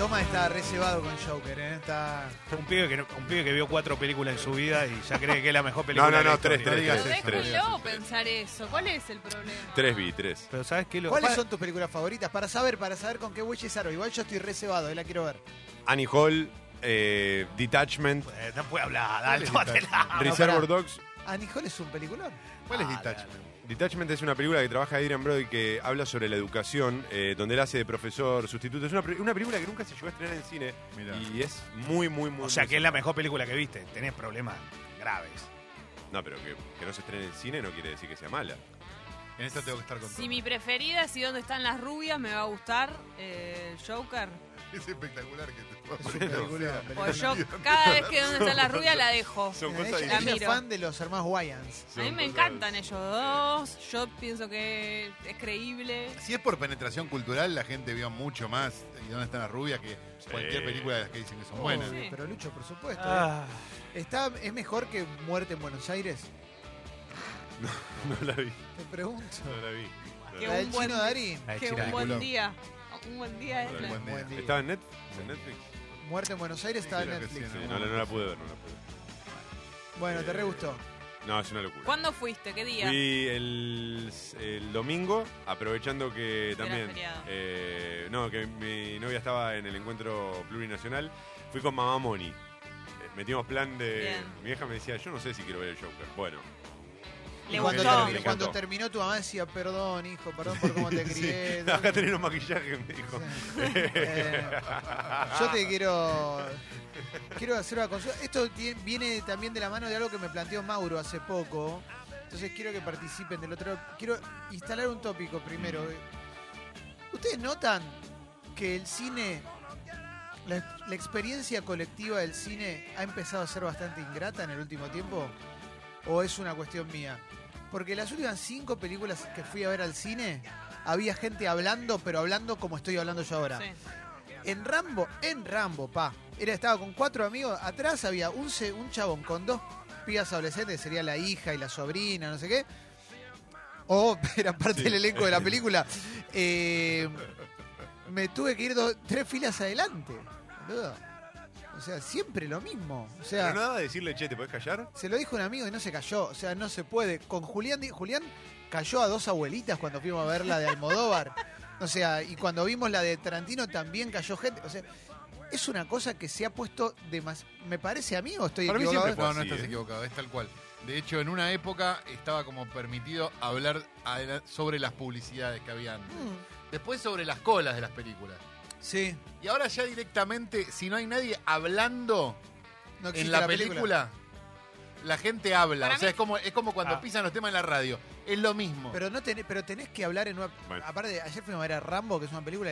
Toma está reservado con Joker, ¿eh? Está... Un pibe, que, no- un pibe que vio cuatro películas en su vida y ya cree que es la mejor película No, no, de la no, tres, historia. tres, Pero tres, pensar eso. ¿Cuál es el problema? Tres vi, tres. Pero ¿sabes qué? Lo, ¿Cuáles son tus películas favoritas? Para saber, para saber con qué bueyes aro. Igual yo estoy reservado, eh, la quiero ver. Annie Hall, eh, Detachment, Eh, no puede hablar, ¿Cuál dale, tómatela. Reservoir. Dogs. Annie Hall es un peliculón. ¿Cuál es Ah, Detachment? Detachment es una película que trabaja Adrian Brody que habla sobre la educación, eh, donde él hace de profesor sustituto. Es una, pe- una película que nunca se llegó a estrenar en cine Mirá. y es muy, muy, muy. O sea, muy que es la mejor película que viste. Tenés problemas graves. No, pero que, que no se estrene en cine no quiere decir que sea mala. En esta tengo que estar con Si mi preferida es y dónde están las rubias, me va a gustar eh, Joker. Es espectacular que te Es un peliculón. Pues yo cada vez que dónde están las rubias la dejo. Son Mira, cosas ella, La ella es miro. fan de los hermanos Wayans. A mí me encantan ellos dos. Yo pienso que es creíble. Si es por penetración cultural, la gente vio mucho más y dónde están las rubias que cualquier película de las que dicen que son buenas. Obvio, Sí. Pero Lucho, por supuesto. Ah, ¿Está, ¿Es mejor que Muerte en Buenos Aires? No la vi, Te pregunto. no la vi. Que La un del buen- chino Darín. la de Que China. un buen día. Un buen día es Un la- buen día. Buen día. ¿Estaba en, Net- en Netflix? Muerte en Buenos Aires está en creo que Netflix. sí, no, la- no la pude ver, no la pude ver. Bueno, te Eh, re gustó. No, es una locura. ¿Cuándo fuiste? ¿Qué día? Fui el, el domingo, aprovechando que también. feriado. eh, no, que mi novia estaba en el encuentro plurinacional. Fui con Mamá Moni. Eh, metimos plan de. Bien. Mi vieja me decía, yo no sé si quiero ver el Joker. Bueno, Le cuando, gustó. terminó, cuando tu mamá decía, perdón, hijo, perdón por cómo te crié. sí, acá tenés los maquillajes, me dijo. Eh, yo te quiero quiero hacer una consulta. Esto viene también de la mano de algo que me planteó Mauro hace poco. Entonces quiero que participen del otro. Quiero instalar un tópico primero. ¿Ustedes notan que el cine, la, la experiencia colectiva del cine ha empezado a ser bastante ingrata en el último tiempo? ¿O es una cuestión mía? Porque las últimas cinco películas que fui a ver al cine, había gente hablando, pero hablando como estoy hablando yo ahora. Sí. En Rambo, en Rambo, pa. Era, estaba con cuatro amigos. Atrás había un, un chabón con dos pibas adolescentes, sería la hija y la sobrina, no sé qué. O era parte del elenco de la película. Eh, me tuve que ir dos- tres filas adelante. boludo. O sea, siempre lo mismo. O sea, Pero nada de decirle, che, ¿te podés callar? se lo dijo un amigo y no se cayó. O sea, no se puede. Con Julián, di- Julián cayó a dos abuelitas cuando fuimos a ver la de Almodóvar. O sea, y cuando vimos la de Tarantino también cayó gente. O sea, es una cosa que se ha puesto de más. ¿Me parece a mí o estoy Para mí equivocado? siempre fue No, no así, estás ¿eh? equivocado, es tal cual. De hecho, en una época estaba como permitido hablar sobre las publicidades que había antes. Mm, Después sobre las colas de las películas. Sí, Y ahora ya directamente, si no hay nadie hablando no existe en la, película, la gente habla. Para o sea, mí- es como, es como cuando Ah. pisan los temas en la radio. Es lo mismo. Pero, no tenés, pero tenés que hablar en una. Bueno. Aparte, ayer fuimos a ver a Rambo, que es una película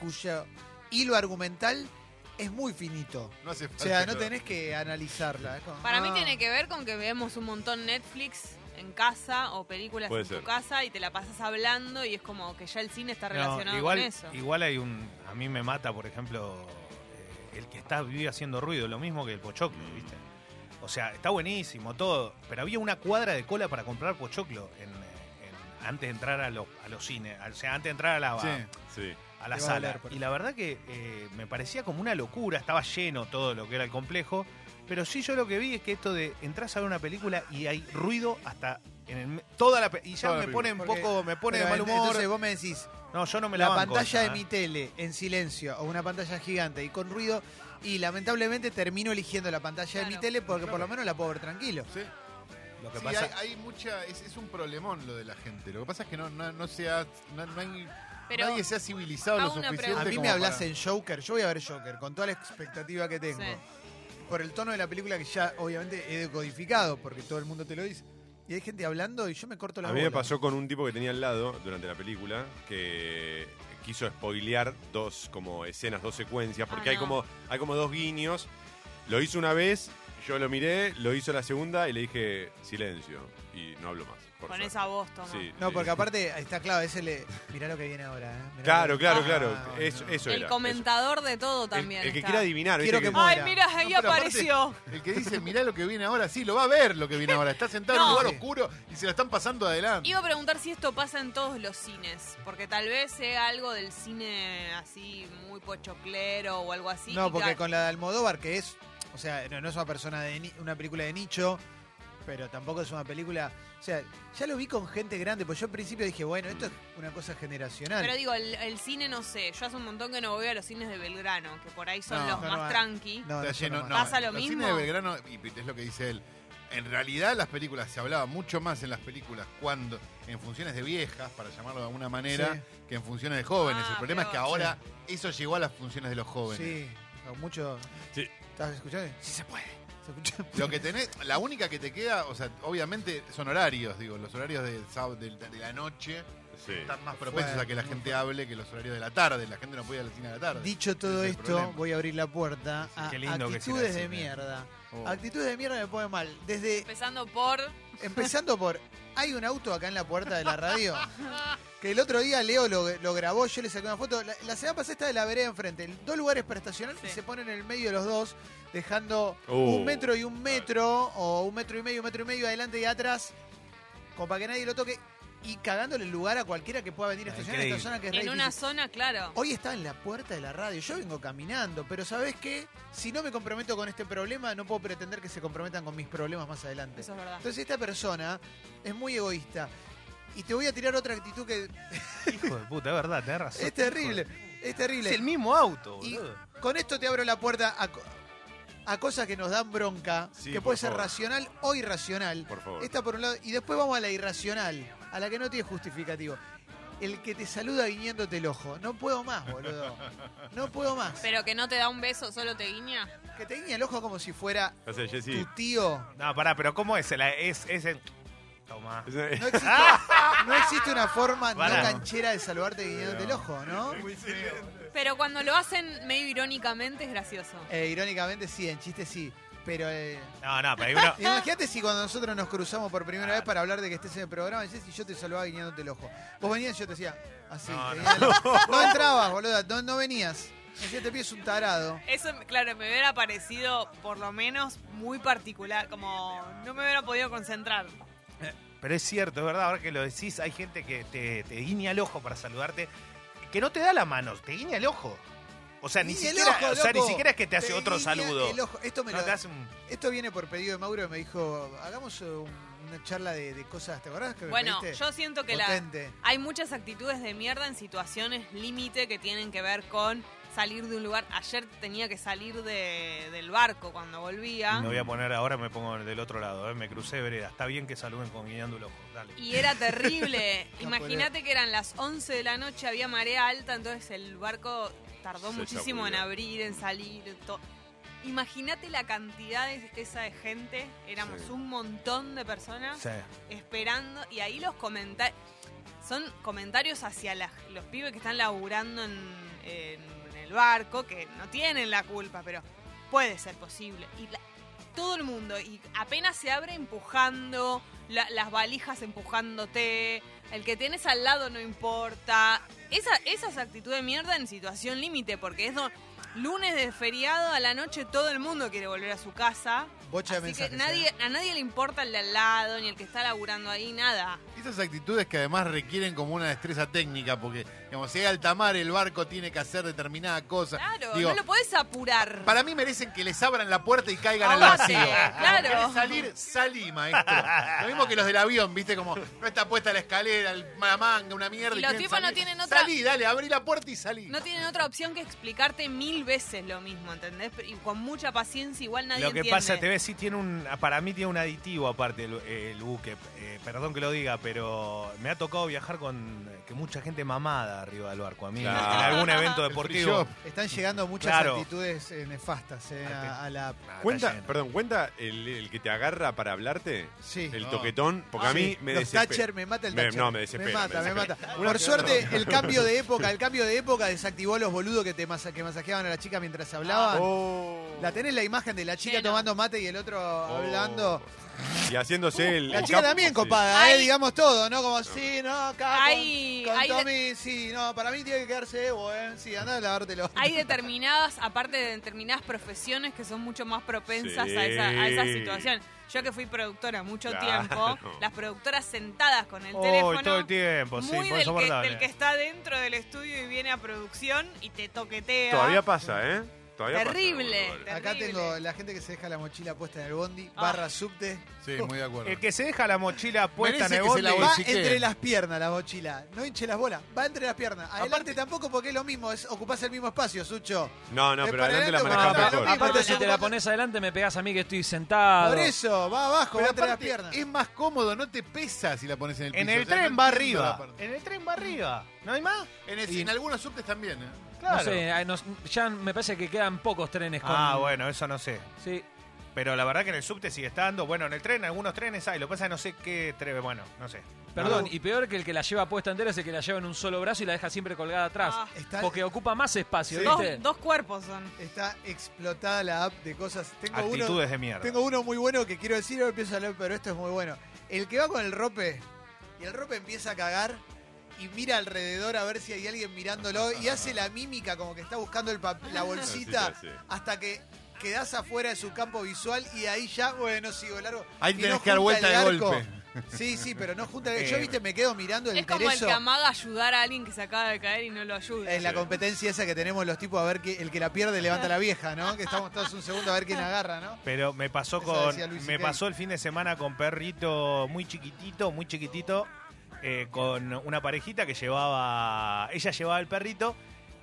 cuyo hilo argumental es muy finito. no hace O falta. sea, no tenés que analizarla. es como, Para mí ah. tiene que ver con que vemos un montón Netflix en casa o películas Puede en ser. tu casa y te la pasas hablando y es como que ya el cine está no, relacionado igual, con eso. igual hay un. A mí me mata, por ejemplo, eh, el que está vive haciendo ruido, lo mismo que el pochoclo, ¿viste? O sea, está buenísimo todo, pero había una cuadra de cola para comprar pochoclo en, eh, en- antes de entrar a los, a los cines, o sea, antes de entrar a la, Sí. Sí. a la Te va a sala. doler, por y la verdad que eh, me parecía como una locura, estaba lleno todo lo que era el complejo, pero sí yo lo que vi es que esto de entras a ver una película y hay ruido hasta en el, toda la y ya Toda me pone un poco me pone de mal humor. Entonces vos me decís, no, yo no me la, la banco pantalla de ¿eh? mi tele en silencio o una pantalla gigante y con ruido y lamentablemente termino eligiendo la pantalla de mi tele porque por lo menos la puedo ver tranquilo. Sí. Lo que Sí, pasa hay, hay mucha. Es, es un problemón lo de la gente. Lo que pasa es que no, no, no se ha- no, no hay. Pero nadie se ha civilizado lo suficiente. A mí me hablas para- en Joker, yo voy a ver Joker con toda la expectativa que tengo. Sí. Por el tono de la película que ya obviamente he decodificado porque todo el mundo te lo dice. Y hay gente hablando y yo me corto la A mí me pasó con un tipo que tenía al lado durante la película que quiso spoilear dos como escenas, dos secuencias, porque Ah, hay no. como hay como dos guiños. Lo hizo una vez, yo lo miré, lo hizo la segunda y le dije silencio y no hablo más. Por Con esa voz, toma. Sí, No, sí. porque aparte está claro, ese le. Mirá lo que viene ahora, ¿eh? Mirá Claro, lo que- claro, Ah, claro. no, Eso, no. eso El era. comentador de todo eso. también. El, el que está. quiera adivinar, Quiero ¿viste? que Que- muera. Ay, mira, ahí No, pero aparte- apareció. El que dice, mirá lo que viene ahora, sí, lo va a ver lo que viene ahora. Está sentado en un lugar oscuro y se lo están pasando adelante. Iba a preguntar si esto pasa en todos los cines, porque tal vez sea algo del cine así muy pochoclero o algo así. No, porque ca- con la de Almodóvar, que es. O sea, no, no es una persona de ni- una película de nicho, pero tampoco es una película. O sea, ya lo vi con gente grande, pues yo al principio dije, bueno, esto es una cosa generacional. Pero digo, el, el cine no sé. Yo hace un montón que no voy a los cines de Belgrano, que por ahí son No, los no, más no, tranqui. no, Está eso lleno- no no, ¿Pasa lo los mismo? cines de Belgrano, y es lo que dice él, en realidad las películas, se hablaba mucho más en las películas cuando, en funciones de viejas, para llamarlo de alguna manera, Sí. que en funciones de jóvenes. Ah, El problema es que peor. ahora eso llegó a las funciones de los jóvenes. Sí, con mucho. Sí. ¿Estás escuchando? Sí se puede. Lo que tenés, la única que te queda, o sea, obviamente son horarios, digo, los horarios de, de, de la noche Sí. están más propensos a que la gente hable que los horarios de la tarde. La gente no puede ir a la cine a la tarde. Dicho todo es esto, problema. voy a abrir la puerta a qué lindo que al actitudes de cine. mierda. Oh. Actitudes de mierda me pone mal. Desde Empezando por. Empezando por, hay un auto acá en la puerta de la radio que el otro día Leo lo, lo grabó, yo le saqué una foto. La, la semana pasada está de la vereda enfrente, dos lugares para estacionar y se ponen en el medio de los dos, dejando Uh. un metro y un metro, o un metro y medio, un metro y medio adelante y atrás, como para que nadie lo toque, y cagándole el lugar a cualquiera que pueda venir a Ah, estacionar en esta zona que es re En una difícil. zona, claro. Hoy está en la puerta de la radio. Yo vengo caminando, pero ¿sabes qué? Si no me comprometo con este problema, no puedo pretender que se comprometan con mis problemas más adelante. Eso es verdad. Entonces esta persona es muy egoísta. Y te voy a tirar otra actitud que Hijo de puta, es verdad, tenés razón. es terrible. Es terrible. Es el mismo auto, Y boludo. con esto te abro la puerta a, co- a cosas que nos dan bronca, Sí, que por puede ser favor. racional o irracional. Por favor. Esta por un lado. Y después vamos a la irracional, a la que no tiene justificativo. El que te saluda guiñándote el ojo. No puedo más, boludo. No puedo más. Pero que no te da un beso, solo te guiña. Que te guiña el ojo como si fuera O sea, Jessy, tu tío. No, pará, pero ¿cómo es? La- es, es el... Una- No existe, no existe una forma no Pará. canchera de saludarte guiñándote el ojo, ¿no? Pero cuando lo hacen medio irónicamente es gracioso. Eh, irónicamente sí, en chiste sí. Pero eh, No, no, pero hay uno... imagínate si cuando nosotros nos cruzamos por primera vez para hablar de que estés en el programa, dices, y yo te saludaba guiñándote el ojo. Vos venías y yo te decía, así. No, te no. guiñaba el ojo. no entrabas, boludo, no, no venías. Me decía, te pides un tarado. Eso, claro, me hubiera parecido por lo menos muy particular, como no me hubiera podido concentrar. Pero es cierto, es verdad, ahora que lo decís, hay gente que te, te guiña el ojo para saludarte, que no te da la mano, te guiña el ojo. O sea, ni siquiera, ojo, o sea, ni siquiera es que te hace otro saludo. el ojo. Esto, me No, lo- te hace un- esto viene por pedido de Mauro, me dijo, hagamos un- una charla de, de cosas, ¿te acordás que me Bueno, pediste? yo siento que la, hay muchas actitudes de mierda en situaciones límite que tienen que ver con salir de un lugar. Ayer tenía que salir de- del barco cuando volvía. Me voy a poner ahora, me pongo del otro lado, ¿eh? me crucé vereda. Está bien que saluden con guiñando el ojo, dale. Y era terrible. No Imagínate que eran las 11 de la noche, había marea alta, entonces el barco tardó Se muchísimo en abrir, en salir. to- Imagínate la cantidad de esa de gente, éramos Sí. un montón de personas Sí. esperando y ahí los comentarios son comentarios hacia la- los pibes que están laburando en, en- en el barco, que no tienen la culpa, pero puede ser posible. Y la- todo el mundo, y apenas se abre empujando, la- las valijas empujándote, el que tienes al lado no importa. Esa, esa es actitud de mierda en situación límite, porque es do- lunes de feriado a la noche todo el mundo quiere volver a su casa. Bocha de Así que mensajes. nadie, ¿eh? a nadie le importa el de al lado, ni el que está laburando ahí, nada. Esas actitudes que además requieren como una destreza técnica, porque, digamos, si hay alta mar, el barco tiene que hacer determinada cosa. Claro, Digo, no lo podés apurar. Para mí merecen que les abran la puerta y caigan al Aguante, vacío. claro. ¿Querés salir? Salí, maestro. Lo mismo que los del avión, viste, como no está puesta la escalera, el- la manga, una mierda. Y los quieren tipos no salir. tienen otra- Salí, dale, abrí la puerta y salí. No tienen otra opción que explicarte mil veces lo mismo, ¿entendés? Y con mucha paciencia igual nadie Lo que entiende. pasa, TV sí tiene un, para mí tiene un aditivo aparte el, el buque. Eh, perdón que lo diga, pero me ha tocado viajar con eh, que mucha gente mamada. Arriba del barco. A mí, Claro. en algún evento El deportivo. shop. Están llegando muchas Claro. actitudes eh, nefastas eh, a, a la. está Cuenta, lleno. perdón, cuenta el, el que te agarra para hablarte, Sí. el No. toquetón, porque a mí Sí, me los desespera. Thatcher me mata el Me- Thatcher. no, me desespera, mata, me me mata. desespera. Por suerte, el cambio de época, el cambio de época desactivó los boludos que te masa- que masajeaban a la chica mientras hablaban. Oh. La tenés la imagen de la chica Lleno. tomando mate y el otro hablando. Y haciéndose el. La el chica capo, también sí. copada, eh, Hay- digamos todo, ¿no? Como, sí, no, acá con- Hay- con, hay de- Tommy, sí, no, para mí tiene que quedarse Evo, ¿eh? Sí, anda a lavártelo. Hay determinadas, aparte de determinadas profesiones que son mucho más propensas Sí. a, esa, a esa situación. Yo que fui productora mucho Claro. tiempo, las productoras sentadas con el Oh, teléfono. todo el tiempo, sí, muy muy del que, insoportable. del que está dentro del estudio y viene a producción y te toquetea. Todavía pasa, ¿eh? Todavía pasa, Terrible. Acá tengo la gente que se deja la mochila puesta en el bondi, Ah. barra subte. Sí, muy de acuerdo. El que se deja la mochila puesta en el la bondi. Va entre las piernas la mochila, no hinche las bolas, va entre las piernas. Adelante tampoco porque es lo mismo, es ocupás el mismo espacio, Sucho. No, no, Es pero adelante la manejás mejor. Aparte, si te la pones adelante, me pegas a mí que estoy sentado. Por eso, va abajo, Pero va entre las aparte, piernas. es más cómodo, no te pesa si la pones en el piso. En el O sea, tren no va arriba. En el tren va arriba. ¿No hay más? En, el- Y- en algunos subtes también, ¿eh? Claro. No sé, ay, nos- ya me parece que quedan pocos trenes con. Ah, bueno, eso no sé. Sí. Pero la verdad que en el subte sigue estando. Bueno, en el tren, algunos trenes hay. Lo que pasa es que no sé qué tren. Bueno, no sé. Perdón, No. y peor que el que la lleva puesta entera es el que la lleva en un solo brazo y la deja siempre colgada atrás. Ah. Está, Porque ocupa más espacio, Dos, ¿viste? dos cuerpos son. está explotada la app de cosas. Tengo uno, Actitudes de mierda. tengo uno muy bueno que quiero decir, ahora empiezo a leer, pero esto es muy bueno. El que va con el rope y el rope empieza a cagar y mira alrededor a ver si hay alguien mirándolo y hace la mímica como que está buscando el pap- la bolsita Sí, sí, sí. hasta que quedás afuera de su campo visual y ahí ya, bueno, sigo largo. Ahí tenés no que dar vuelta el de arco. golpe. Sí, sí, pero no junta el Eh, Yo, viste, me quedo mirando el Es como el que amaga ayudar a alguien que se acaba de caer y no lo ayuda. Es la competencia esa que tenemos los tipos a ver que el que la pierde levanta a la vieja, ¿no? Que estamos todos un segundo a ver quién agarra, ¿no? Pero me pasó Eso con. Me pasó el fin de semana con perrito muy chiquitito, muy chiquitito. Eh, con una parejita que llevaba. Ella llevaba el perrito.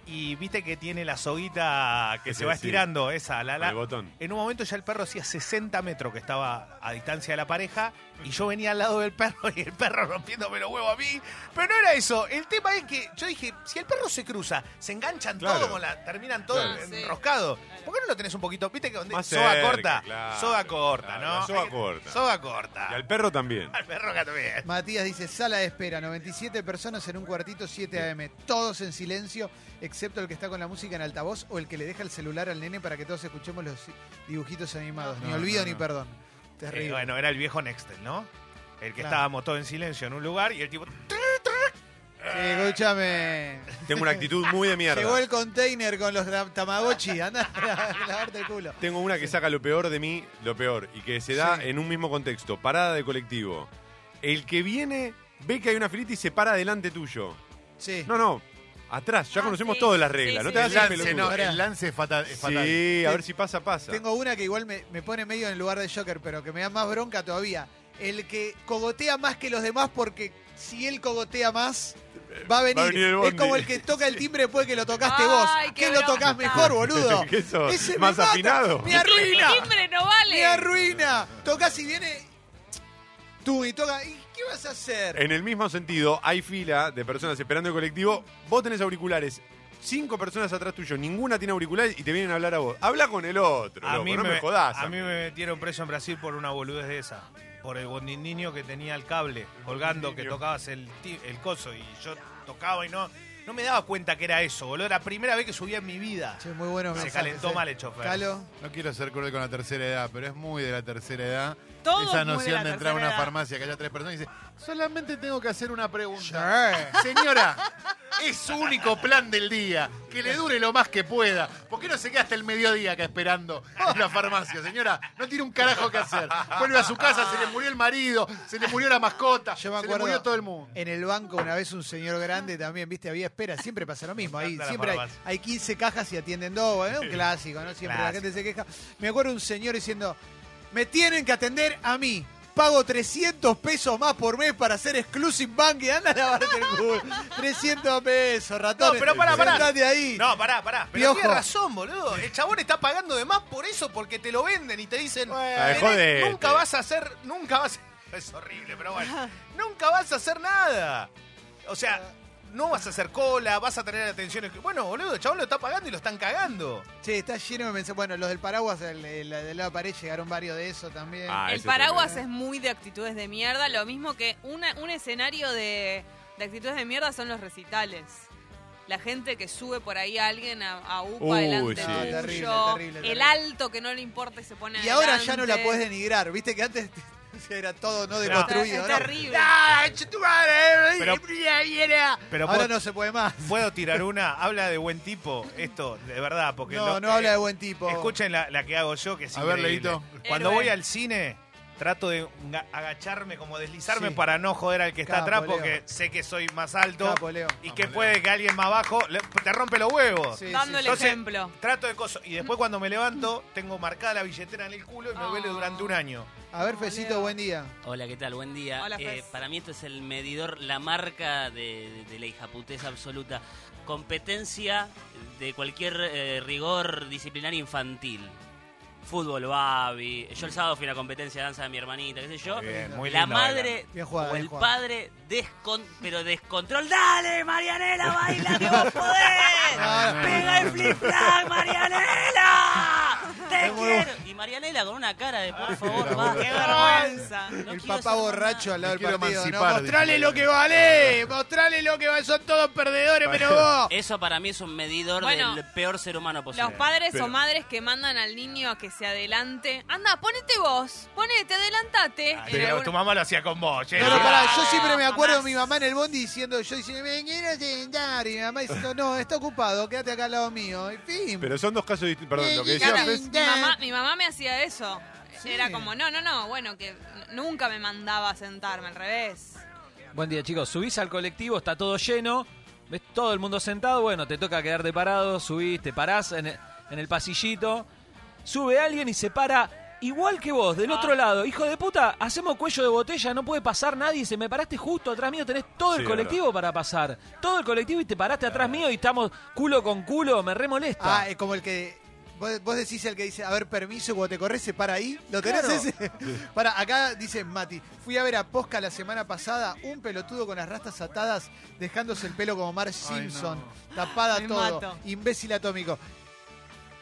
Y viste que tiene la soguita que Sí, se va sí. estirando, esa, la, la- el botón. En un momento ya el perro hacía 60 metros que estaba a distancia de la pareja y yo venía al lado del perro y el perro rompiéndome los huevos a mí. Pero no era eso. El tema es que yo dije, si el perro se cruza, se enganchan Claro. todo, con la, terminan todo Claro. enroscado. ¿Por qué no lo tenés un poquito? Viste que donde Más soga cerca, corta, claro, soga corta, claro, ¿no? soga corta. Soga corta. Y al perro también. Al perro también. Matías dice, sala de espera, 97 personas en un cuartito, 7 AM, todos en silencio, excepto el que está con la música en altavoz o el que le deja el celular al nene para que todos escuchemos los dibujitos animados. ni No, olvido no, ni perdón. Eh, Terrible. bueno, era el viejo Nextel, ¿no? El que Claro. estábamos todos en silencio en un lugar y el tipo... Sí, escúchame. Tengo una actitud muy de mierda. Llegó el container con los ta- Tamagotchi, anda a lavarte el culo. Tengo una que saca lo peor de mí, lo peor, y que se da Sí. en un mismo contexto. Parada de colectivo. El que viene ve que hay una filita y se para delante tuyo. Sí. No, no, atrás. Ya Ah, conocemos sí, todas las sí, reglas. no sí, te sí. hagas El el lance, pelotudo. no, el lance es fatal. Es fatal. Sí, a ver si pasa, pasa. Tengo una que igual me, me pone medio en el lugar de Joker, pero que me da más bronca todavía. El que cogotea más que los demás porque si él cogotea más, va a venir. Va a venir el es bondi. como el que toca el timbre después que lo tocaste Ay, vos. qué ¿Qué lo tocas bronca. mejor, boludo? ¿Qué sos? Ese me ¿Más mata. afinado? ¡Me arruina! El timbre no vale. ¡Me arruina! Tocas y viene. Tú y toca. ¿Y qué vas a hacer? En el mismo sentido, hay fila de personas esperando el colectivo. Vos tenés auriculares. Cinco personas atrás tuyo, ninguna tiene auriculares y te vienen a hablar a vos. Habla con el otro, A loco, mí, no me, me, jodás. a mí me metieron preso en Brasil por una boludez de esa. Por el bondindiño que tenía el cable colgando, que tocabas el, el coso y yo tocaba y no, no me daba cuenta que era eso, boludo. Era la primera vez que subía en mi vida. Che, muy bueno. Se calentó mal el chofer. Calo. No quiero ser cruel con la tercera edad, pero es muy de la tercera edad. Todo Esa es muy de noción de, entrar a una edad. farmacia que haya tres personas y dice, solamente tengo que hacer una pregunta. Señora, es su único plan del día, que le dure lo más que pueda. ¿Por qué no se queda hasta el mediodía acá esperando en la farmacia, señora? No tiene un carajo que hacer. Vuelve a su casa, se le murió el marido, se le murió la mascota, Yo me se le murió todo el mundo. en el banco una vez un señor grande también, viste, había espera, siempre pasa lo mismo, ahí siempre hay, hay 15 cajas y atienden dos, un clásico, ¿no? Siempre la gente se queja. Me acuerdo un señor diciendo, me tienen que atender a mí. Pago 300 pesos más por mes para hacer exclusive bank y anda a lavarte el culo. 300 pesos, ratón. No, pero pará, pará. Sentate ahí. No, pará, pará. Pero Piojo. tiene razón, boludo. El chabón está pagando de más por eso, porque te lo venden y te dicen, Bueno. "Tenés- jodete". nunca vas a hacer, nunca vas a... Es horrible, pero bueno. nunca vas a hacer nada. O sea, no vas a hacer cola, vas a tener atención. Bueno, boludo, el chabón lo está pagando y lo están cagando. Che, está lleno de mensajes. Bueno, los del paraguas, el, el- del lado de pared, llegaron varios de eso también. Ah, el ese paraguas es muy de actitudes de mierda, lo mismo que una- un escenario de, de actitudes de mierda son los recitales. La gente que sube por ahí a alguien a, a UPA Uy, delante sí. tuyo, Ah, terrible, terrible, el alto que no le importa y se pone y ahora ya no la adelante. puedes denigrar. Viste que antes era todo no Es deconstruido. ¿no? terrible. ¡Ah, tu madre! Pero- Pero Ahora puedo, no se puede más. puedo tirar una, habla de buen tipo, esto, de verdad, porque No, lo- no habla eh, de buen tipo. Escuchen la, la que hago yo, que es A ver, increíble. Leito. Cuando Héroe. voy al cine, trato de ga- agacharme, como deslizarme Sí. para no joder al que está Capo, atrás, Leo. porque sé que soy más alto Capo, Leo. y Vamos, que Leo. puede que alguien más abajo le- te rompe los huevos. Sí, Dando sí, el sí. Entonces, ejemplo. Trato de cosas. Y después cuando me levanto, tengo marcada la billetera en el culo y me Oh. duele durante un año. A ver, Fecito, buen día. Hola, ¿qué tal? Buen día. Hola, Eh, para mí esto es el medidor, la marca de, de la hijaputez absoluta. Competencia de cualquier eh, rigor disciplinario infantil. Fútbol, babi. Yo el sábado fui a la competencia de danza de mi hermanita, qué sé yo. Muy bien, muy la lindo, madre Bien jugada, o bien el jugada. padre descon pero descontrol. ¡Dale, Marianela, baila que vos podés! No. ¡Pega el flip flag, Marianela! ¡Te quiero! Y Marianela con una cara de por favor, va. ¡Qué vergüenza! No el quiero papá ser mamá. borracho al lado Me del partido. ¿no? Mostrale lo que vale. Mostrale lo que vale. Son todos perdedores, menos vos. Eso para mí es un medidor Bueno, del peor ser humano posible. Los padres Pero- o madres que mandan al niño a que se adelante. Anda, ponete vos, ponete, adelantate. Pero algún- tu mamá lo hacía con vos, che. No, no, pará, yo Ah, siempre me acuerdo de mi mamá en el bondi diciendo, yo diciendo, me quiero sentar, y mi mamá diciendo, no, está ocupado, quédate acá al lado mío. En fin. Pero son dos casos distintos. Perdón, lo que decía mi, mamá, mi mamá me hacía eso. Sí. Era como, no, no, no, bueno, que nunca me mandaba a sentarme, al revés. Buen día, chicos. Subís al colectivo, está todo lleno, ves todo el mundo sentado, bueno, te toca quedarte parado, subís, te parás en el, en el pasillito, sube alguien y se para igual que vos, del otro lado. Hijo de puta, hacemos cuello de botella, no puede pasar nadie, se me paraste justo atrás mío, tenés todo el colectivo para pasar. Todo el colectivo y te paraste atrás mío y estamos culo con culo, me remolesta. Ah, es como el que. Vos, vos decís el que dice, a ver, permiso, cuando te corres se para ahí. ¿Lo tenés Claro. ese? para, acá dice Mati, fui a ver a Posca la semana pasada, un pelotudo con las rastas atadas, dejándose el pelo como Ay, Simpson, tapada Me todo, mato. imbécil atómico.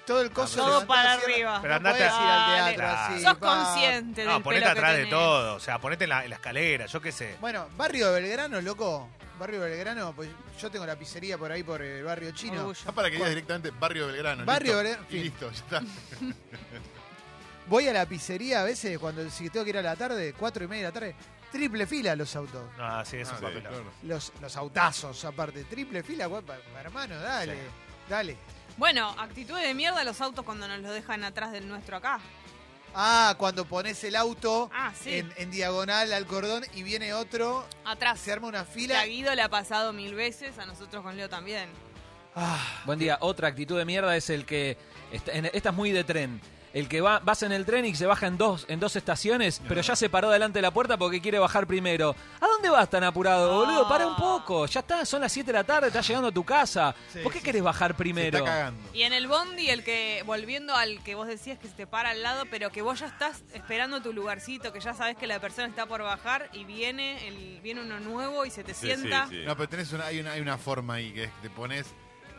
Todo el coso Todo para arriba. Pero no andate podés a- al teatro así. Sos pa. consciente No, del ponete pelo que atrás de tenés. todo. O sea, ponete en la, en la escalera, yo qué sé. Bueno, barrio de Belgrano, loco. Barrio de Belgrano, pues yo tengo la pizzería por ahí por el barrio chino. Orgullo. Ya para que digas directamente Barrio Belgrano. Barrio listo. Belgrano, Y fin. listo, ya está. Voy a la pizzería a veces cuando si tengo que ir a la tarde, cuatro y media de la tarde, triple fila los autos. No, sí, eso Ah, es sí, papel. claro. Los, los autazos, aparte. Triple fila, hermano, dale. Dale. Bueno, actitudes de mierda los autos cuando nos lo dejan atrás del nuestro acá. Ah, cuando pones el auto Ah, sí. en, en diagonal al cordón y viene otro, Atrás. se arma una fila. a Guido le ha pasado mil veces, a nosotros con Leo también. Ah, Buen día. Otra actitud de mierda es el que. Esta, en- esta es muy de tren. El que va, vas en el tren y se baja en dos, en dos estaciones, pero ya se paró delante de la puerta porque quiere bajar primero. ¿A dónde vas tan apurado, boludo? Para un poco. Ya está, son las 7 de la tarde, estás llegando a tu casa. Sí, ¿Por qué sí, querés bajar Se primero? está cagando. Y en el bondi, el que, volviendo al que vos decías que se te para al lado, pero que vos ya estás esperando tu lugarcito, que ya sabes que la persona está por bajar y viene el, viene uno nuevo y se te Sí, sienta. sí, sí. No, pero tenés una, hay, una, hay una forma ahí que es que te pones.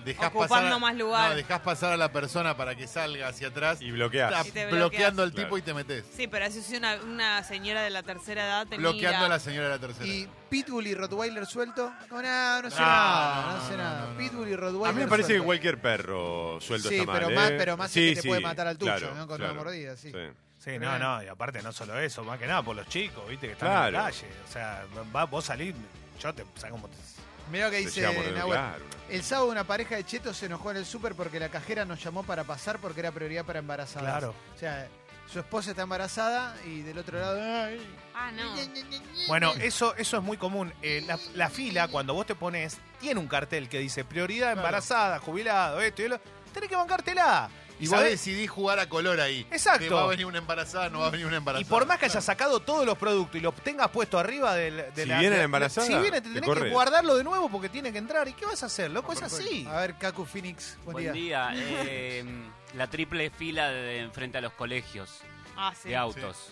Dejás Ocupando pasar a- más lugar. No, dejás pasar a la persona para que salga hacia atrás. Y bloqueás. Está Y te bloqueando al bloqueas. tipo y te metes. Sí, pero así si una, una señora de la tercera edad te Bloqueando a la señora de la tercera. y Pitbull y Rottweiler suelto. No, no, no sé No, nada. No, no, sé no, nada. no, no. Pitbull y A Rottweiler. mí me parece que cualquier perro suelto Sí, está mal. pero ¿eh? más, pero más Sí, que te sí, puede matar al tucho, claro, ¿no? Con claro. una mordida, sí. Sí, no, no, y aparte no solo eso, más que nada por los chicos, viste, que están Claro. en la calle. O sea, va, vos salís, yo te saco como te... Mirá lo que dice Nahuel. claro. El sábado una pareja de chetos se enojó en el súper porque la cajera nos llamó para pasar porque era prioridad para embarazadas. Claro. O sea, su esposa está embarazada y del otro lado... ay, Ah, no. Bueno, eso, eso es muy común. Eh, la, la fila, cuando vos te pones, tiene un cartel que dice prioridad embarazada, jubilado, esto y lo. Tenés que bancártela. Y vos ¿sabés? decidís jugar a color ahí. Exacto. Que va a venir una embarazada, no va a venir una embarazada. Y por más que hayas sacado todos los productos y los tengas puesto arriba del, de Si la. viene la embarazada, Si viene, te te tenés que guardarlo de nuevo porque tiene que entrar. ¿Y qué vas a hacer, loco? Es así. A ver, Kaku Phoenix, buen, Buen día. día. Eh, la triple fila de enfrente a los colegios Ah, sí. de autos.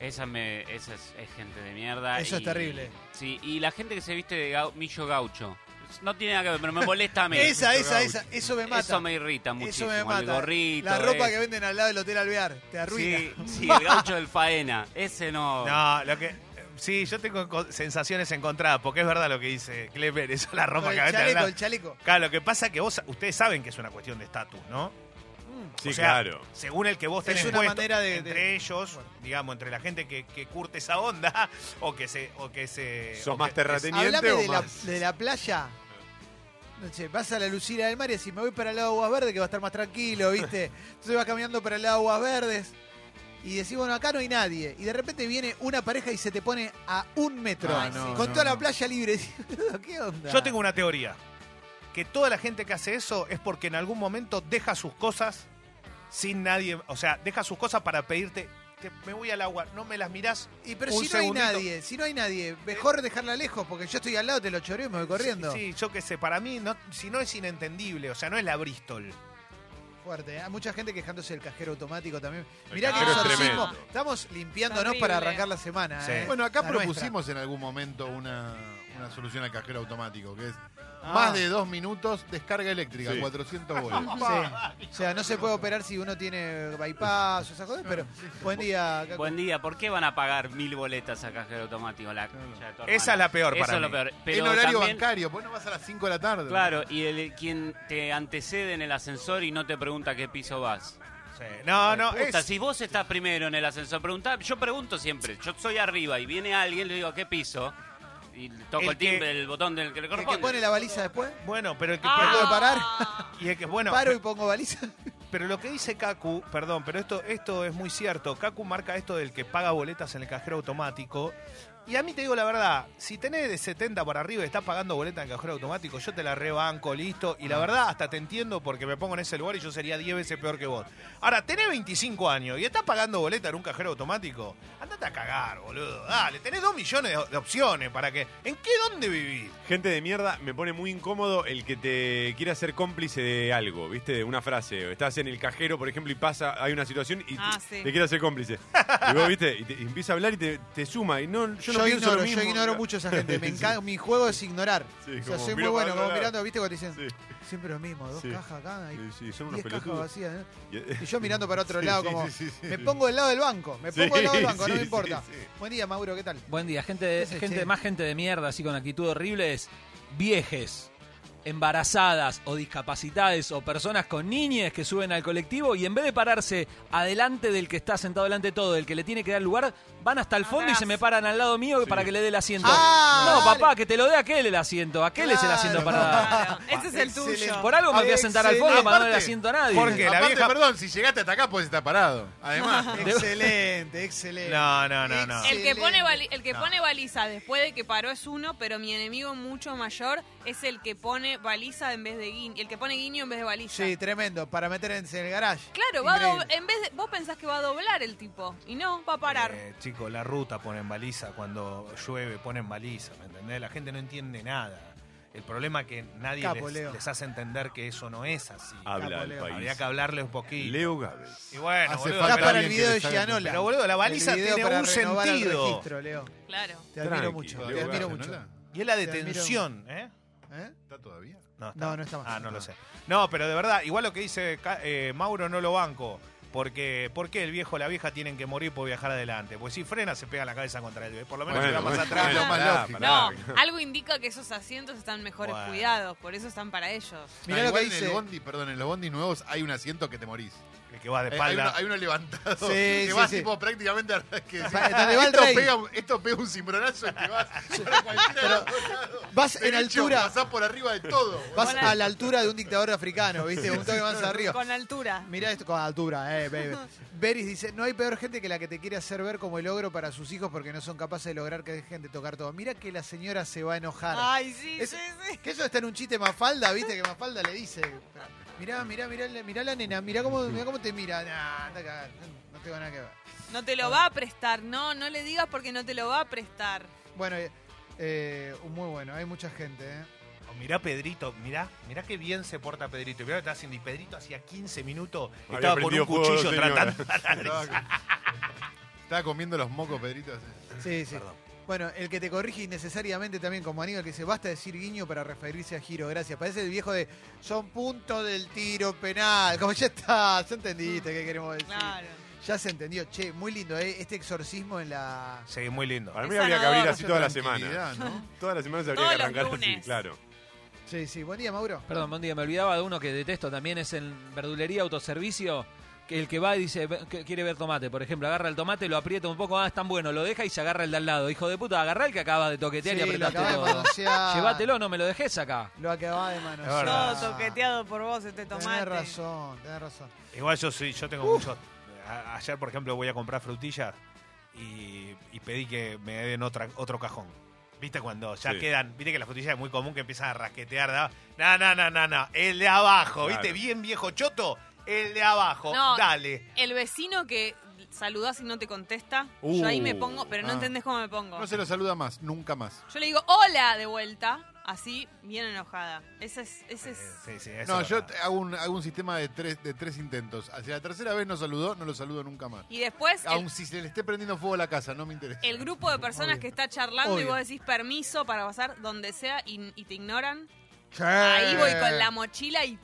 Esa, me, esa es, es gente de mierda. Eso es terrible. Sí, y la gente que se viste de gau- millo gaucho No tiene nada que ver, pero me molesta a mí. Esa, esa, esa, eso me mata. Eso me irrita Eso muchísimo. me mata. El gorrito. La ropa ese. que venden al lado del Hotel Alvear, te arruina. Sí, sí, el gaucho del faena. Ese no. No, lo que. Sí, yo tengo sensaciones encontradas, porque es verdad lo que dice Clever, eso es la ropa que el venden al chaleco, lado. el chaleco. Claro, lo que pasa es que vos, ustedes saben que es una cuestión de estatus, ¿no? Sí, O sea, claro. Según el que vos tenés Es una puesto, manera de- entre de- ellos, digamos, entre la gente que, que curte esa onda, o que se... O que se ¿Sos o más que- terrateniente o de la, más? de la playa. No sé, vas a la Lucila del Mar y decís, me voy para el lado de Aguas Verdes que va a estar más tranquilo, ¿viste? Entonces vas caminando para el lado de Aguas Verdes y decís, bueno, acá no hay nadie. Y de repente viene una pareja y se te pone a un metro. Ay, no, con no, toda la playa libre. ¿Qué onda? Yo tengo una teoría. Que toda la gente que hace eso es porque en algún momento deja sus cosas sin nadie... O sea, deja sus cosas para pedirte... "Te- Me voy al agua, no me las mirás. Y pero un si no hay segundito". nadie, si no hay nadie, mejor dejarla lejos porque yo estoy al lado, te lo choreo y me voy corriendo. Sí, sí, yo qué sé, para mí, no, si no es inentendible, o sea, no es la Bristol. Fuerte. ¿eh? Hay mucha gente quejándose del cajero automático también. El Mirá que cajero es exorcismo. tremendo. Estamos limpiándonos Terrible. para arrancar la semana. Sí. ¿eh? Bueno, acá La nuestra. propusimos en algún momento una, una solución al cajero automático, que es Ah. más de dos minutos, descarga eléctrica, Sí. 400 volts. Sí. O sea, no se puede operar si uno tiene bypass o esas cosas, pero buen día. Cacu. Buen día, ¿por qué van a pagar mil boletas a cajero automático? La concha de tu Esa es la peor Eso para es lo mí. peor. en horario también- bancario, pues no vas a las 5 de la tarde. Claro, y el, quien te antecede en el ascensor y no te pregunta a qué piso vas. Sí. No, no, Puta, es, Si vos estás primero en el ascensor, preguntá, yo pregunto siempre, yo soy arriba y viene alguien, le digo, ¿a qué piso? Y le toco El el, timbre, que- el botón del que le ¿El que corresponde. pone la baliza después? bueno, pero el que ¿Me Ah. puedo parar? y el que bueno, Paro y pongo baliza. pero lo que dice Kaku, perdón, pero esto esto es muy cierto. Kaku marca esto del que paga boletas en el cajero automático. Y a mí te digo la verdad, si tenés de 70 para arriba y estás pagando boleta en cajero automático, yo te la rebanco, listo. Y la verdad, hasta te entiendo porque me pongo en ese lugar y yo sería 10 veces peor que vos. Ahora, tenés 25 años y estás pagando boleta en un cajero automático, andate a cagar, boludo. Dale, tenés 2 millones de, de opciones para que. ¿En qué dónde vivís? Gente de mierda, me pone muy incómodo el que te quiere hacer cómplice de algo, ¿viste? De una frase. Estás en el cajero, por ejemplo, y pasa, hay una situación y Ah, te, sí. te quiere hacer cómplice. Y vos, ¿viste? Y, te- y empieza a hablar y te, te suma. Y no, yo Yo, pienso ignoro, lo mismo. yo ignoro mucho a esa gente. Me Sí. enca- Mi juego es ignorar. Sí, o sea, como soy muy miro para bueno, otro como lado. mirando, ¿viste? Cuando dicen Sí, siempre lo mismo, dos Sí. cajas acá. Y sí, sí, son unos 10 cajas pelotudos. vacías. ¿eh? Y- yo mirando para otro Sí, lado, sí, como. sí, sí, sí. Me pongo del lado del banco. Me Sí, pongo del lado del banco, no sí, me sí, importa. sí. Buen día, Mauro, ¿qué tal? Buen día, gente, de- Ese, gente che. más gente de mierda, así con actitud horrible, es viejes, embarazadas o discapacitadas o personas con niñes que suben al colectivo y en vez de pararse adelante del que está sentado delante de todo, del que le tiene que dar lugar, van hasta el fondo y se me paran al lado mío para que le dé el asiento. Ah, no, papá, que te lo dé aquel el asiento. Aquel es el asiento Claro. para dar. Ese es el Excelente. tuyo. Por algo me voy a sentar al fondo para no Aparte- asiento a nadie. Porque la vieja- perdón, si llegaste hasta acá puedes estar parado. Además, Excelente, excelente. No, no, no, no. El que, pone, el que pone baliza después de que paró es uno, pero mi enemigo mucho mayor es el que pone baliza en vez de guiño. El que pone guiño en vez de baliza. Sí, tremendo. Para meter en el garage. Claro, va en vez de, vos pensás que va a doblar el tipo y no, va a parar. Eh, la ruta ponen baliza, cuando llueve ponen baliza, ¿me entendés? La gente no entiende nada. El problema es que nadie Capo, les, hace entender que eso no es así. Habla Capo, el Leo. país. Habría que hablarle un poquito. Leo Gávez. Y bueno, Hace boludo, falta para el video de Gianola. pero, boludo, la baliza tiene para un sentido. registro, Leo. Claro. Te admiro Tranqui, mucho. Leo Te admiro Gávez, mucho. ¿no? Y es la detención, ¿eh? ¿Eh? ¿Está todavía? No, No, no está más. Ah, no No. lo sé. No, pero de verdad, igual lo que dice eh, Mauro no lo banco. Porque, ¿Por qué el viejo o la vieja tienen que morir por viajar adelante? Pues si frena, se pega la cabeza contra el Por lo menos Bueno, se va más atrás. bueno. más pará, lógico. pará. No, algo indica que esos asientos están mejores Bueno. cuidados, por eso están para ellos. Mirá No, lo que igual en dice. el bondi, perdón, en los bondis nuevos hay un asiento que te morís. Que va de hay, espalda. uno, hay uno levantado Sí, que sí, vas sí. tipo prácticamente a- que Pa- donde va el esto, rey. pega, un- esto pega un cimbronazo en que vas para en altura. pasás por arriba de todo. Vas a la altura de un dictador africano, ¿viste? Un toque más arriba. Con altura. Mirá esto con altura, eh, baby. Beris dice, no hay peor gente que la que te quiere hacer ver como el ogro para sus hijos porque no son capaces de lograr que dejen de tocar todo. Mira que la señora se va a enojar. Ay, sí, Es- sí, sí. Que eso está en un chiste Mafalda, ¿viste? Que Mafalda le dice, mirá, mirá, mirá, mirá la nena, mirá cómo, mirá cómo te mira. Nah, anda a cagar, no tengo nada que ver. No te lo va a prestar, no, no le digas porque no te lo va a prestar. Bueno, eh, eh, muy bueno, hay mucha gente, ¿eh? Oh, mirá Pedrito, mirá, mirá qué bien se porta Pedrito. Y mirá lo que está haciendo. Y Pedrito hacía 15 minutos Había estaba con un juego, cuchillo tratando. Estaba, estaba comiendo los mocos, Pedrito. Sí, sí. Perdón. Bueno, el que te corrige innecesariamente también como Aníbal que dice, basta decir guiño para referirse a giro, gracias. Parece el viejo de, son puntos del tiro penal. Como ya está, ya entendiste qué queremos decir. Claro. Ya se entendió. Che, muy lindo, ¿eh? Este exorcismo en la... Sí, muy lindo. Para Es mí habría que sanador. abrir así toda la semana. ¿no? Todas las semanas habría Todos que los arrancar así, lunes. claro. Sí, sí. Buen día, Mauro. Perdón, buen día. Me olvidaba de uno que detesto también, es en verdulería, autoservicio. Que el que va y dice "Ve- que quiere ver tomate, por ejemplo, agarra el tomate, lo aprieta un poco, ah, es tan bueno, lo deja y se agarra el de al lado. Hijo de puta, agarra el que acaba de toquetear y Sí, apretaste todo. manosear. Llévatelo, no me lo dejes acá. Lo acababa de manosear. Todo toqueteado por vos este tomate. Tenés razón, tenés razón. Igual yo sí, yo tengo muchos. a- Ayer, por ejemplo, voy a comprar frutillas y, y pedí que me den otra, otro cajón. ¿Viste cuando ya Sí. quedan? ¿Viste que la frutilla es muy común que empiezan a rasquetear? ¿no? No, no, no, no. El de abajo, ¿viste? Bien viejo choto. El de abajo. No. Dale. El vecino que saludás y no te contesta, Uh, yo ahí me pongo, pero no ah. entendés cómo me pongo. No se lo saluda más, nunca más. Yo le digo hola de vuelta, así, bien enojada. Ese es, ese es. Sí, sí, eso No, es yo verdad. te- hago un, hago un sistema de tres, de tres intentos. Hacia la tercera vez no saludó, no lo saludo nunca más. Y después el, Aun si se le esté prendiendo fuego a la casa, no me interesa. el grupo de personas que está charlando y Obvio. vos decís permiso para pasar donde sea y, y te ignoran. Ahí voy con la mochila y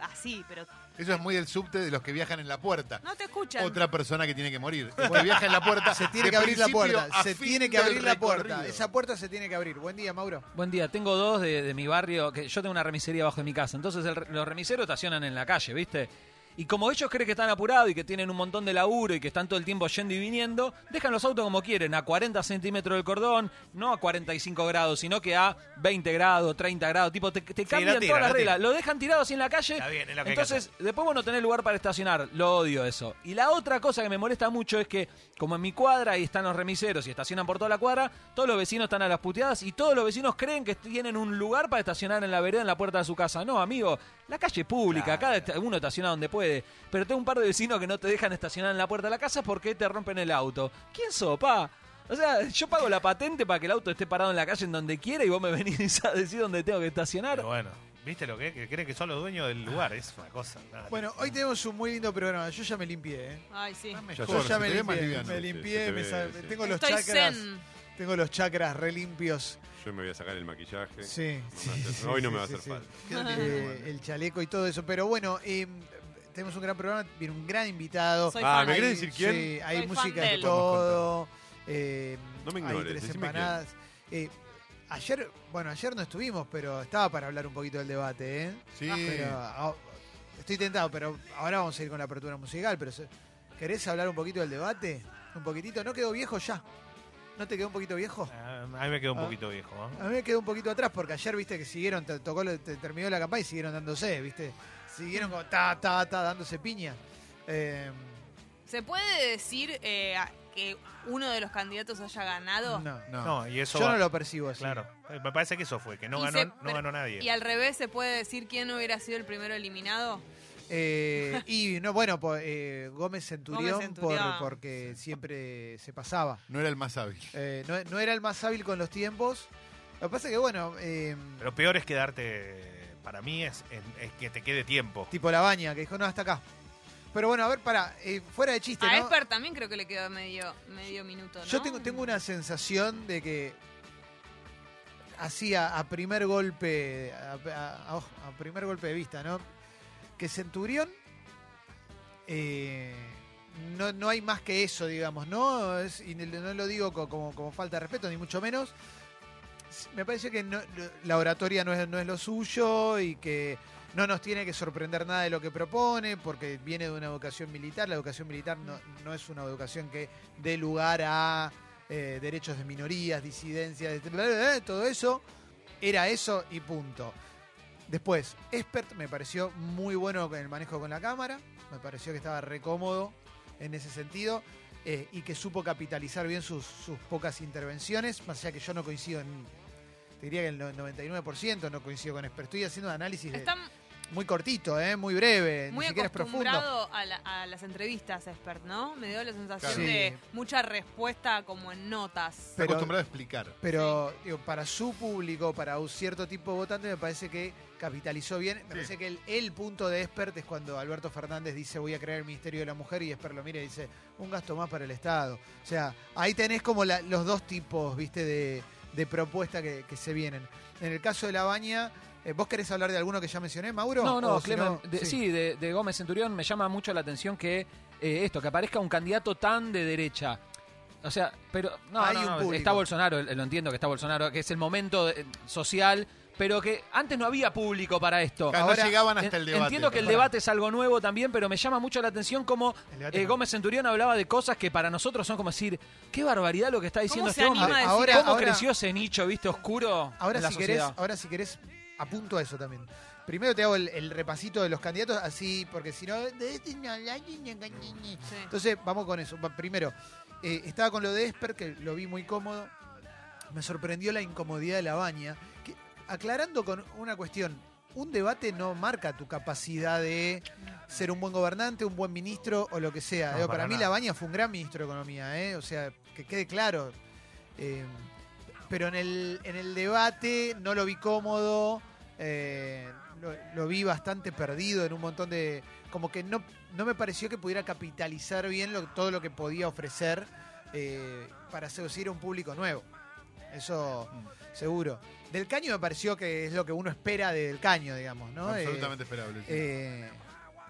así, pero Eso es muy del subte de los que viajan en la puerta. no te escuchan. Otra persona que tiene que morir. El que viaja en la puerta. Se tiene que abrir la puerta. Se tiene que abrir la puerta. Esa puerta se tiene que abrir. Buen día, Mauro. Buen día, tengo dos de, de mi barrio, que yo tengo una remisería abajo de mi casa, entonces el los remiseros estacionan en la calle, ¿viste? Y como ellos creen que están apurados y que tienen un montón de laburo y que están todo el tiempo yendo y viniendo, dejan los autos como quieren, a 40 centímetros del cordón, no a 45 grados, sino que a 20 grados, 30 grados, tipo, te, te cambian todas las reglas, lo dejan tirado así en la calle. Bien, Entonces, después vos no tenés lugar para estacionar, lo odio eso. Y la otra cosa que me molesta mucho es que, como en mi cuadra ahí están los remiseros y estacionan por toda la cuadra, todos los vecinos están a las puteadas y todos los vecinos creen que tienen un lugar para estacionar en la vereda, en la puerta de su casa. No, amigo, la calle es pública, cada uno estaciona donde puede. Pero tengo un par de vecinos que no te dejan estacionar en la puerta de la casa porque te rompen el auto. ¿Quién sopa? O sea, yo pago la patente para que el auto esté parado en la calle en donde quiera y vos me venís a decir dónde tengo que estacionar. Pero bueno, ¿viste lo que es? Que creen que son los dueños del lugar. Es una cosa. nada. Bueno, hoy tenemos un muy lindo programa. Yo ya me limpié, ¿eh? Ay, sí. Ah, mejor, Yo ya se me te ve más limpié. liviano. Me Sí, limpié. te me ve, sa- sí. Tengo los Estoy chakras. zen. Tengo los chakras re limpios. Yo me voy a sacar el maquillaje. Sí. No hoy no sí, me va a hacer sí. falta. Eh, el chaleco y todo eso. Pero bueno, eh, tenemos un gran programa. Viene un gran invitado. Soy Ah, fan. ¿me Hay- querés decir quién? Sí, hay Soy música de todo. eh, No me hay ignores, tres decime empanadas. Eh, ayer, bueno, ayer no estuvimos, pero estaba para hablar un poquito del debate, ¿eh? Sí. Pero, ah, estoy tentado, pero ahora vamos a ir con la apertura musical. Pero se- ¿querés hablar un poquito del debate? Un poquitito. ¿No quedó viejo ya? ¿No te quedó un poquito viejo? Ah, a mí me quedó un Ah. poquito viejo. ¿no? A mí me quedó un poquito atrás porque ayer, viste, que siguieron, te- tocó, lo- te- terminó la campaña y siguieron dándose, viste. Siguieron como ta, ta, ta, dándose piña. Eh, ¿Se puede decir eh, que uno de los candidatos haya ganado? no. No. No, y eso. Yo va- no lo percibo así. Claro. Eh, Me parece que eso fue, que no Y ganó, se- no pero- ganó nadie. ¿Y al revés se puede decir quién hubiera sido el primero eliminado? Eh, y no, bueno, po- eh, Gómez Centurión, Gómez Centurión. por- porque siempre se pasaba. No era el más hábil. Eh, no, no era el más hábil con los tiempos. Lo que pasa es que, bueno, eh, Pero peor es quedarte. Para mí es, es- es que te quede tiempo. tipo la baña, que dijo, no, hasta acá. Pero bueno, a ver, para, fuera de chiste, A ¿no? Esper también creo que le quedó medio, medio minuto, ¿no? Yo tengo, tengo una sensación de que así a, a primer golpe, a, a- a- a primer golpe de vista, ¿no? Que Centurión eh, no, no hay más que eso, digamos, ¿no? Y no lo digo co- como, como falta de respeto, ni mucho menos. Me parece que la oratoria no es, no es lo suyo y que no nos tiene que sorprender nada de lo que propone, porque viene de una educación militar. La educación militar no, no es una educación que dé lugar a eh, derechos de minorías, disidencias, todo eso. Era eso y punto. Después, Expert me pareció muy bueno con el manejo con la cámara. Me pareció que estaba recómodo en ese sentido. eh, y que supo capitalizar bien sus, sus pocas intervenciones, más allá que yo no coincido en, te diría que el no- 99% no coincido con Expert. Estoy haciendo un análisis de, Están, muy cortito, ¿eh? muy breve, Muy ni siquiera es profundo. acostumbrado a, la- a las entrevistas, expert, ¿no? Me dio la sensación Claro. de Sí. mucha respuesta como en notas. Pero- acostumbrado a explicar. Pero digo, para su público, para un cierto tipo de votante, me parece que capitalizó bien. Me parece que el, el punto de expert es cuando Alberto Fernández dice voy a crear el Ministerio de la Mujer y expert lo mira y dice un gasto más para el Estado. O sea, ahí tenés como la- los dos tipos, viste, de, de propuesta que, que se vienen. En el caso de la baña, eh, ¿vos querés hablar de alguno que ya mencioné, Mauro? No, no, si Clemen, de- sí, de, de Gómez Centurión me llama mucho la atención que eh, esto, que aparezca un candidato tan de derecha. O sea, pero no, Hay no, un no, público. está Bolsonaro, lo entiendo que está Bolsonaro, que es el momento eh, social, pero que antes no había público para esto. Claro, no llegaban hasta el debate. Entiendo que el debate es algo nuevo también, pero me llama mucho la atención debate eh. Gómez Centurión hablaba de cosas que para nosotros son como decir, qué barbaridad lo que está diciendo ¿Cómo este hombre. a Ahora- ¿Cómo ahora- creció ese nicho, viste, oscuro Ahora en la si, querés, sociedad? ahora si querés, apunto a eso también. Primero te hago el, el repasito de los candidatos, así, porque si no... este. Entonces, vamos con eso. Primero, eh, estaba con lo de Esper, que lo vi muy cómodo. Me sorprendió la incomodidad de la baña. Que, aclarando con una cuestión, un debate no marca tu capacidad de ser un buen gobernante, un buen ministro o lo que sea. No, Digo, para para mí nada. la baña fue un gran ministro de Economía, ¿eh? o sea, que quede claro. Eh, pero en el, en el debate no lo vi cómodo, eh, lo, lo vi bastante perdido en un montón de... Como que no, no me pareció que pudiera capitalizar bien lo- todo lo que podía ofrecer eh, para seducir a un público nuevo. Eso seguro. Del caño me pareció que es lo que uno espera del caño, digamos, ¿no? Eh, Absolutamente esperable. sí. eh,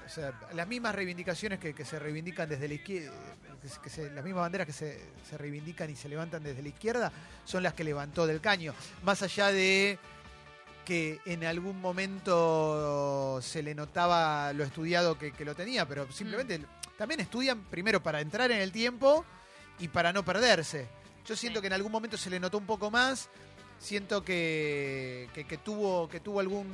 o sea, las mismas reivindicaciones que, que se reivindican desde la izquierda, que se- que se- las mismas banderas que se, se reivindican y se levantan desde la izquierda son las que levantó del caño. Más allá de que en algún momento se le notaba lo estudiado que, que lo tenía, pero simplemente también estudian primero para entrar en el tiempo y para no perderse. Yo siento Sí. que en algún momento se le notó un poco más, siento que, que, que tuvo, que tuvo algún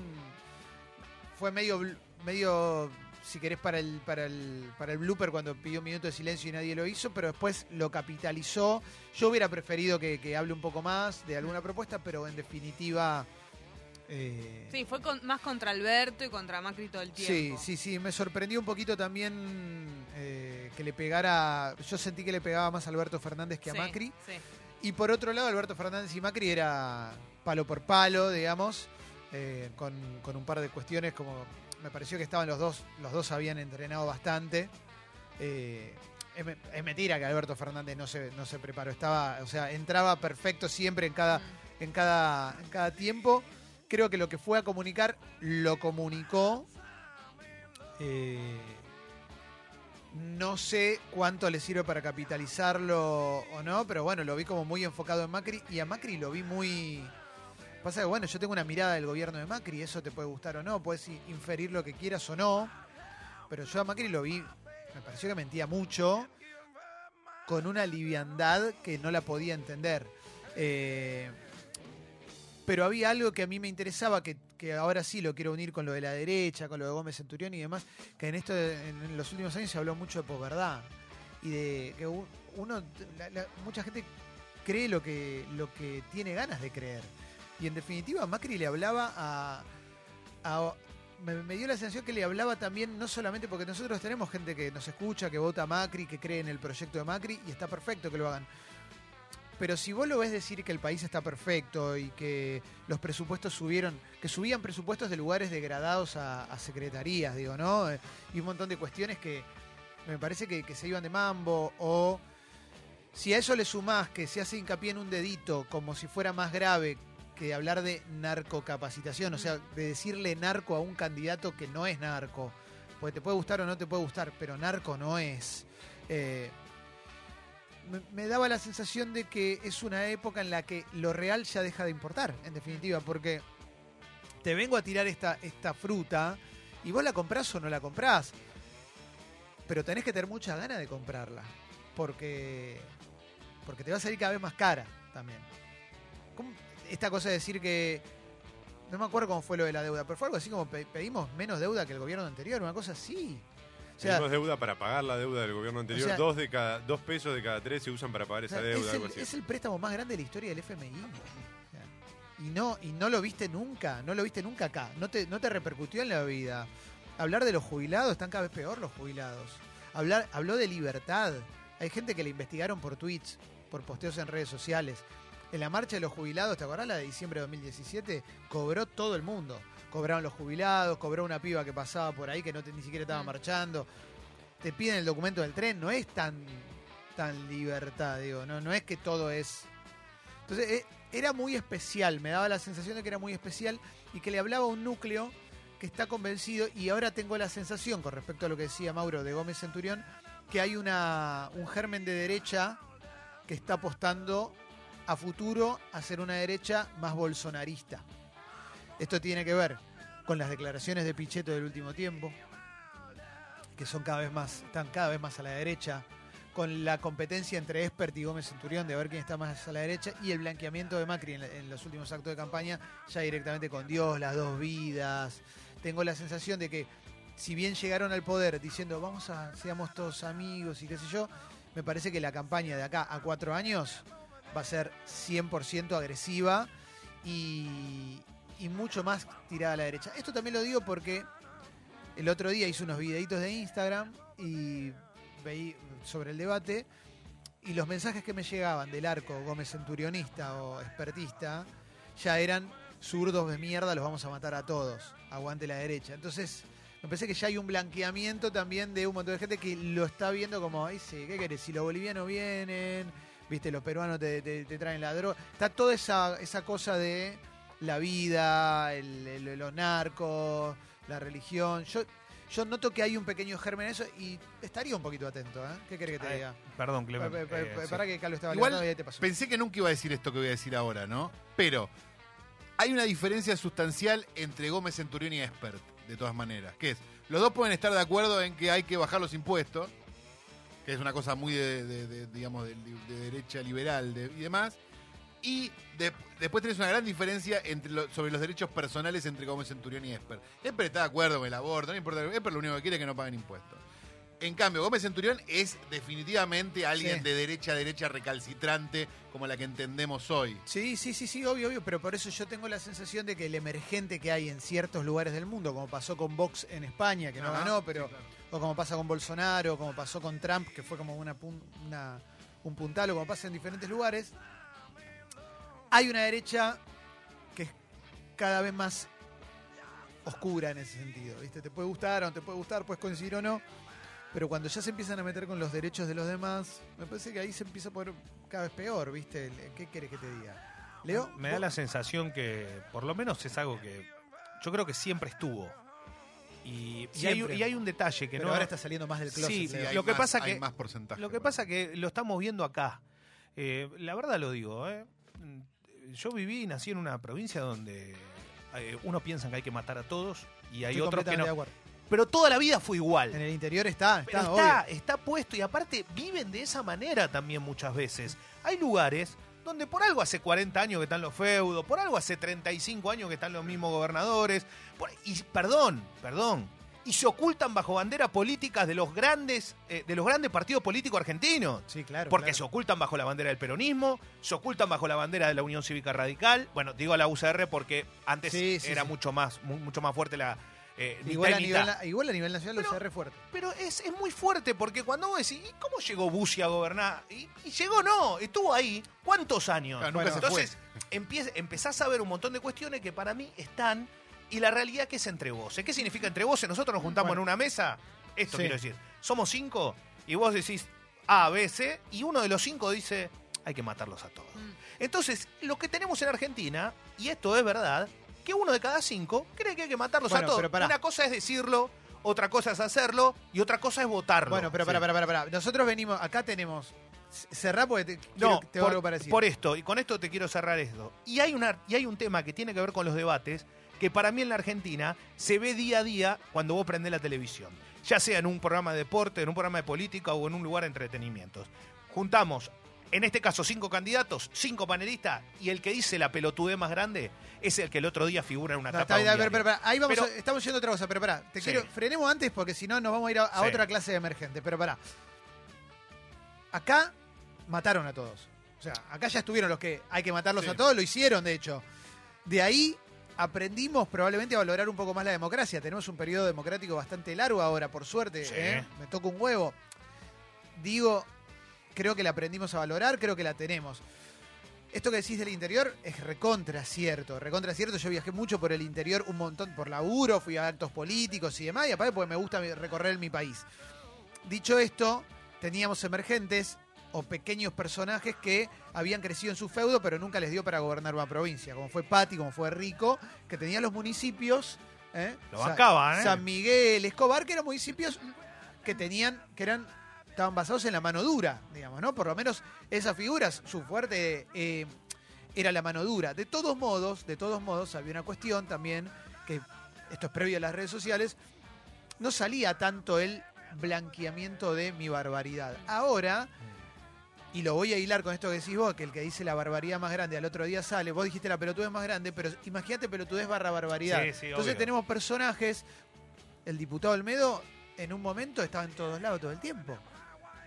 fue medio medio si querés para el para el para el blooper cuando pidió un minuto de silencio y nadie lo hizo pero después lo capitalizó yo hubiera preferido que, que hable un poco más de alguna propuesta pero en definitiva eh, Sí, fue con- más contra Alberto y contra Macri todo el sí tiempo. sí sí me sorprendió un poquito también eh, que le pegara yo sentí que le pegaba más a Alberto Fernández que a Sí, Macri sí. Y por otro lado, Alberto Fernández y Macri era palo por palo, digamos, eh, con, con un par de cuestiones como me pareció que estaban los dos, los dos habían entrenado bastante. Eh, es, me- es mentira que Alberto Fernández no se, no se preparó, estaba, o sea, entraba perfecto siempre en cada, en cada, en cada tiempo. Creo que lo que fue a comunicar lo comunicó. Eh, no sé cuánto le sirve para capitalizarlo o no, pero bueno, lo vi como muy enfocado en Macri y a Macri lo vi muy... Pasa que bueno, yo tengo una mirada del gobierno de Macri, eso te puede gustar o no, puedes inferir lo que quieras o no, pero yo a Macri lo vi, me pareció que mentía mucho, con una liviandad que no la podía entender. Eh, pero había algo que a mí me interesaba, que, que ahora sí lo quiero unir con lo de la derecha, con lo de Gómez Centurión y demás, que en esto en, los últimos años se habló mucho de posverdad y de que uno, la- la- mucha gente cree lo que, lo que tiene ganas de creer. Y en definitiva Macri le hablaba a... me dio la sensación que le hablaba también, no solamente porque nosotros tenemos gente que nos escucha, que vota a Macri, que cree en el proyecto de Macri, y está perfecto que lo hagan. Pero si vos lo ves decir que el país está perfecto y que los presupuestos subieron, que subían presupuestos de lugares degradados a, secretarías, digo, ¿no? Eh, Y un montón de cuestiones que me parece que, se iban de mambo, o si a eso le sumás que se hace hincapié en un dedito como si fuera más grave que hablar de narcocapacitación, o sea, de decirle narco a un candidato que no es narco, porque te puede gustar o no te puede gustar, pero narco no es. Eh, me, daba la sensación de que es una época en la que lo real ya deja de importar, en definitiva, porque te vengo a tirar esta, esta fruta y vos la comprás o no la comprás, pero tenés que tener muchas ganas de comprarla, porque, porque te va a salir cada vez más cara también. ¿Cómo- esta cosa de decir que... No me acuerdo cómo fue lo de la deuda, pero fue algo así como pe- pedimos menos deuda que el gobierno anterior, una cosa así. Sea, Tenemos deuda para pagar la deuda del gobierno anterior. o sea- dos, de cada, dos pesos de cada tres se usan para pagar esa deuda. es, algo el, así. es el préstamo más grande de la historia del FMI. Y no, y no lo viste nunca, no lo viste nunca acá, no te, no te repercutió en la vida. Hablar de los jubilados, están cada vez peor los jubilados. Hablar, habló de libertad. Hay gente que le investigaron por tweets, por posteos en redes sociales. En la marcha de los jubilados, ¿te acordás la de diciembre de 2017? Cobró todo el mundo. Cobraron los jubilados, cobró una piba que pasaba por ahí que no te- ni siquiera estaba Mm. marchando. Te piden el documento del tren, no es tan, tan libertad, digo, no, no es que todo es. Entonces, eh, era muy especial, me daba la sensación de que era muy especial y que le hablaba a un núcleo que está convencido y ahora tengo la sensación, con respecto a lo que decía Mauro de Gómez Centurión, que hay una, un germen de derecha que está apostando a futuro a ser una derecha más bolsonarista. Esto tiene que ver con las declaraciones de Pichetto del último tiempo, que son cada vez más, están cada vez más a la derecha, con la competencia entre Espert y Gómez Centurión de ver quién está más a la derecha, y el blanqueamiento de Macri en, en los últimos actos de campaña, ya directamente con Dios, las dos vidas. Tengo la sensación de que si bien llegaron al poder diciendo vamos a, seamos todos amigos y qué sé yo, me parece que la campaña de acá a cuatro años va a ser 100% agresiva y, y mucho más tirada a la derecha. Esto también lo digo porque el otro día hice unos videitos de Instagram y veí sobre el debate y los mensajes que me llegaban del arco Gómez Centurionista o expertista ya eran zurdos de mierda, los vamos a matar a todos, aguante la derecha. Entonces, me parece que ya hay un blanqueamiento también de un montón de gente que lo está viendo como, ay, sí, ¿qué querés? Si los bolivianos vienen, viste, los peruanos te, traen la droga. Está toda esa, esa cosa de la vida, el- el- los narcos, la religión. Yo, yo noto que hay un pequeño germen en eso y estaría un poquito atento, ¿eh? ¿Qué querés que te Ay, diga? Perdón, Pa- Clemen. pa- pa- eh, sí. Para que Carlos estaba Igual, levantando y ahí te pasó. Pensé que nunca iba a decir esto que voy a decir ahora, ¿no? Pero hay una diferencia sustancial entre Gómez Centurión y Expert, de todas maneras. Que es, los dos pueden estar de acuerdo en que hay que bajar los impuestos, que es una cosa muy de, de- de, digamos, de, de derecha liberal de- y demás. Y de- después tenés una gran diferencia entre lo- sobre los derechos personales entre Gómez Centurión y Esper. Esper está de acuerdo con el aborto, no importa. Esper lo único que quiere es que no paguen impuestos. En cambio, Gómez Centurión es definitivamente alguien Sí. de derecha a derecha recalcitrante como la que entendemos hoy. Sí, sí, sí, sí, obvio, obvio, pero por eso yo tengo la sensación de que el emergente que hay en ciertos lugares del mundo, como pasó con Vox en España, que no ganó, pero sí, claro. o como pasa con Bolsonaro, como pasó con Trump, que fue como una, una- un puntal, o como pasa en diferentes lugares, hay una derecha que es cada vez más oscura en ese sentido, ¿viste? Te puede gustar o no te puede gustar, puedes coincidir o no, pero cuando ya se empiezan a meter con los derechos de los demás, me parece que ahí se empieza a poner cada vez peor, ¿viste? El- ¿Qué querés que te diga? Leo, Me da la sensación que, por lo menos, es algo que yo creo que siempre estuvo. Y, y hay, Siempre. y hay un detalle que pero no. ahora está saliendo más del closet. Sí, hay lo que más- pasa hay que- más porcentaje. Lo que pasa que lo estamos viendo acá. Eh, la verdad lo digo, ¿eh? Yo viví y nací en una provincia donde eh, uno piensa que hay que matar a todos y hay Estoy otros que no. de acuerdo. Pero toda la vida fue igual. En el interior está, Pero está, está, obvio. está puesto y aparte viven de esa manera también muchas veces. Hay lugares donde por algo hace 40 años que están los feudos, por algo hace 35 años que están los mismos gobernadores, por- y perdón, perdón, y se ocultan bajo banderas políticas de los grandes, eh, de los grandes partidos políticos argentinos. Sí, claro. Porque claro. se ocultan bajo la bandera del peronismo, se ocultan bajo la bandera de la Unión Cívica Radical. Bueno, digo la UCR porque antes Sí, sí, era sí. mucho más mu- mucho más fuerte la eh, Igual a, nivel, mitad. igual a nivel nacional Pero- UCR es fuerte. Pero es, es muy fuerte porque cuando vos decís, ¿y cómo llegó Bussi a gobernar? Y, y llegó, no, estuvo ahí. ¿Cuántos años? Claro, se entonces, empezás a ver un montón de cuestiones que para mí están. Y la realidad que es entre voces. ¿Qué significa entre voces? Nosotros nos juntamos Bueno. en una mesa. Esto Sí. quiero decir. Somos cinco y vos decís A, B, C. Y uno de los cinco dice, hay que matarlos a todos. Mm. Entonces, lo que tenemos en Argentina, y esto es verdad, que uno de cada cinco cree que hay que matarlos Bueno, a todos. pero pará. Una cosa es decirlo, otra cosa es hacerlo y otra cosa es votarlo. Bueno, pero Sí. para, para, para, para. Nosotros venimos, acá tenemos. c- Cerrá porque te, No, quiero- tengo por, algo para decir. por esto, y con esto te quiero cerrar esto. Y hay, una, y hay un tema que tiene que ver con los debates, que para mí en la Argentina se ve día a día cuando vos prendés la televisión. Ya sea en un programa de deporte, en un programa de política o en un lugar de entretenimientos. Juntamos, en este caso, cinco candidatos, cinco panelistas, y el que dice la pelotudez más grande es el que el otro día figura en una No, tapa está de un pero, pero, ahí vamos Pero- a- estamos yendo a otra cosa, pero pará, te Sí. quiero, frenemos antes porque si no nos vamos a ir a, a Sí. otra clase de emergente, pero pará. Acá mataron a todos. O sea, acá ya estuvieron los que hay que matarlos Sí. a todos, lo hicieron de hecho. De ahí aprendimos probablemente a valorar un poco más la democracia. Tenemos un periodo democrático bastante largo ahora, por suerte. Sí. ¿eh? Me toca un huevo. Digo, creo que la aprendimos a valorar, creo que la tenemos. Esto que decís del interior es recontra cierto, recontra cierto. Yo viajé mucho por el interior, un montón por laburo, fui a actos políticos y demás, y aparte porque me gusta recorrer mi país. Dicho esto, teníamos emergentes o pequeños personajes que habían crecido en su feudo, pero nunca les dio para gobernar una provincia, como fue Pati, como fue Rico, que tenían los municipios. ¿eh? Lo Sa- bancaban, ¿eh? San Miguel, Escobar, que eran municipios que tenían, que eran, estaban basados en la mano dura, digamos, ¿no? Por lo menos esas figuras, su fuerte eh, era la mano dura. De todos modos, de todos modos, había una cuestión también, que esto es previo a las redes sociales, no salía tanto el blanqueamiento de mi barbaridad. Ahora, y lo voy a hilar con esto que decís vos, que el que dice la barbaridad más grande al otro día sale, vos dijiste la pelotudez más grande, pero imagínate pelotudez barra barbaridad. Sí, sí, Entonces obvio. tenemos personajes, el diputado Olmedo en un momento estaba en todos lados todo el tiempo.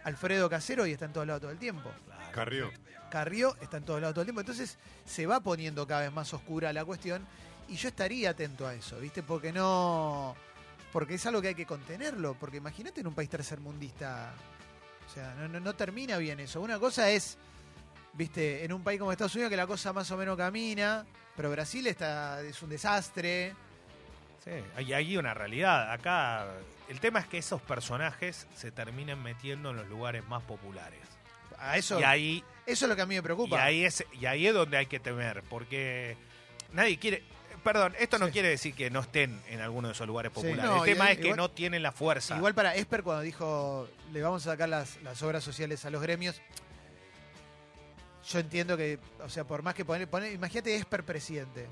Alfredo Casero y está en todos lados todo el tiempo. Carrió. Carrió está en todos lados todo el tiempo. Entonces se va poniendo cada vez más oscura la cuestión y yo estaría atento a eso, ¿viste? Porque no. Porque es algo que hay que contenerlo. Porque imagínate en un país tercermundista. O sea, no, no, no termina bien eso. Una cosa es, ¿viste? En un país como Estados Unidos que la cosa más o menos camina. Pero Brasil está, es un desastre. Sí, hay, hay una realidad. Acá el tema es que esos personajes se terminan metiendo en los lugares más populares. A eso, Y ahí, eso es lo que a mí me y, preocupa. ahí es, y ahí es donde hay que temer, porque nadie quiere... Perdón, esto no Sí. quiere decir que no estén en alguno de esos lugares Sí. populares. No, el tema ahí- es que igual- no tienen la fuerza. Igual para Esper cuando dijo le vamos a sacar las, las obras sociales a los gremios, yo entiendo que, o sea, por más que poner, poner imagínate Esper presidente,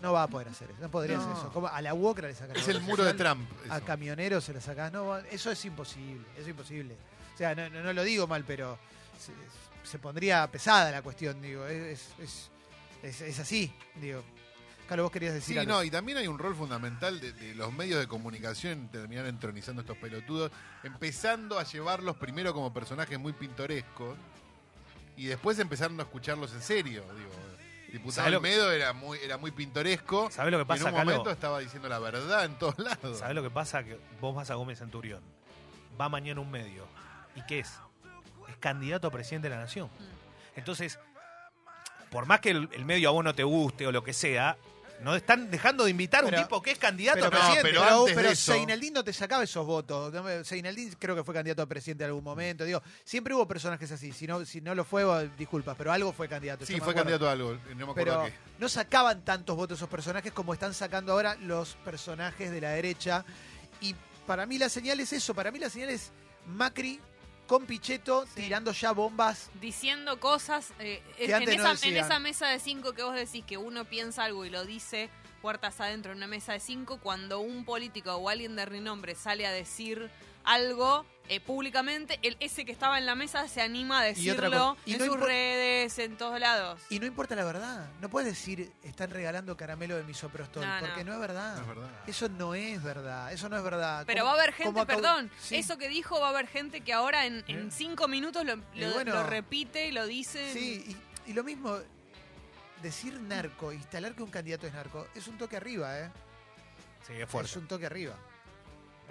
no va a poder hacer eso, no podría No. hacer eso. Como a la Walker le sacan Es el muro de social, Trump. A camioneros se la sacás, no, eso es imposible, eso es imposible. O sea, no, no- no lo digo mal, pero se, se pondría pesada la cuestión, digo, es, es, es, es así, digo. Carlos, vos querías decir Sí, algo. no, y también hay un rol fundamental de, de los medios de comunicación en terminar entronizando estos pelotudos, empezando a llevarlos primero como personajes muy pintorescos y después empezando a escucharlos en serio. Digo, Diputado ¿Sabés lo que- Almedo era muy, era muy pintoresco. ¿Sabés lo que y pasa, en un Calo? momento estaba diciendo la verdad en todos lados. ¿Sabes lo que pasa? Que vos vas a Gómez Centurión, va mañana un medio. ¿Y qué es? Es candidato a presidente de la nación. Entonces, por más que el, el medio a vos no te guste o lo que sea, no están dejando de invitar a Pero- un tipo que es candidato Pero, a no, presidente. pero pero, antes de pero eso- Seineldín no te sacaba esos votos. Seineldín creo que fue candidato a presidente en algún momento. Digo, siempre hubo personajes así. Si no, si no lo fue, bueno, disculpas, pero algo fue candidato. Sí, me fue acuerdo. candidato a algo. No me acuerdo Pero a qué. no sacaban tantos votos esos personajes como están sacando ahora los personajes de la derecha. Y para mí la señal es eso. Para mí la señal es Macri con Pichetto Sí. tirando ya bombas. diciendo cosas eh, Que en, no esa, en esa mesa de cinco que vos decís que uno piensa algo y lo dice puertas adentro en una mesa de cinco, cuando un político o alguien de renombre sale a decir algo eh, públicamente, el, ese que estaba en la mesa se anima a Y otra decirlo y en no sus redes, en todos lados. Y no importa la verdad. No puedes decir están regalando caramelo de misoprostol. No, porque no es verdad. No es verdad. Eso no es verdad. Eso no es verdad. Pero ¿Cómo- va a haber gente, perdón, Sí. eso que dijo va a haber gente que ahora en, en Eh. cinco minutos lo, Y lo- bueno. lo repite y lo dice. Sí, y, y lo mismo, decir narco, instalar que un candidato es narco, es un toque arriba, ¿eh? Sí, es fuerte. Es un toque arriba.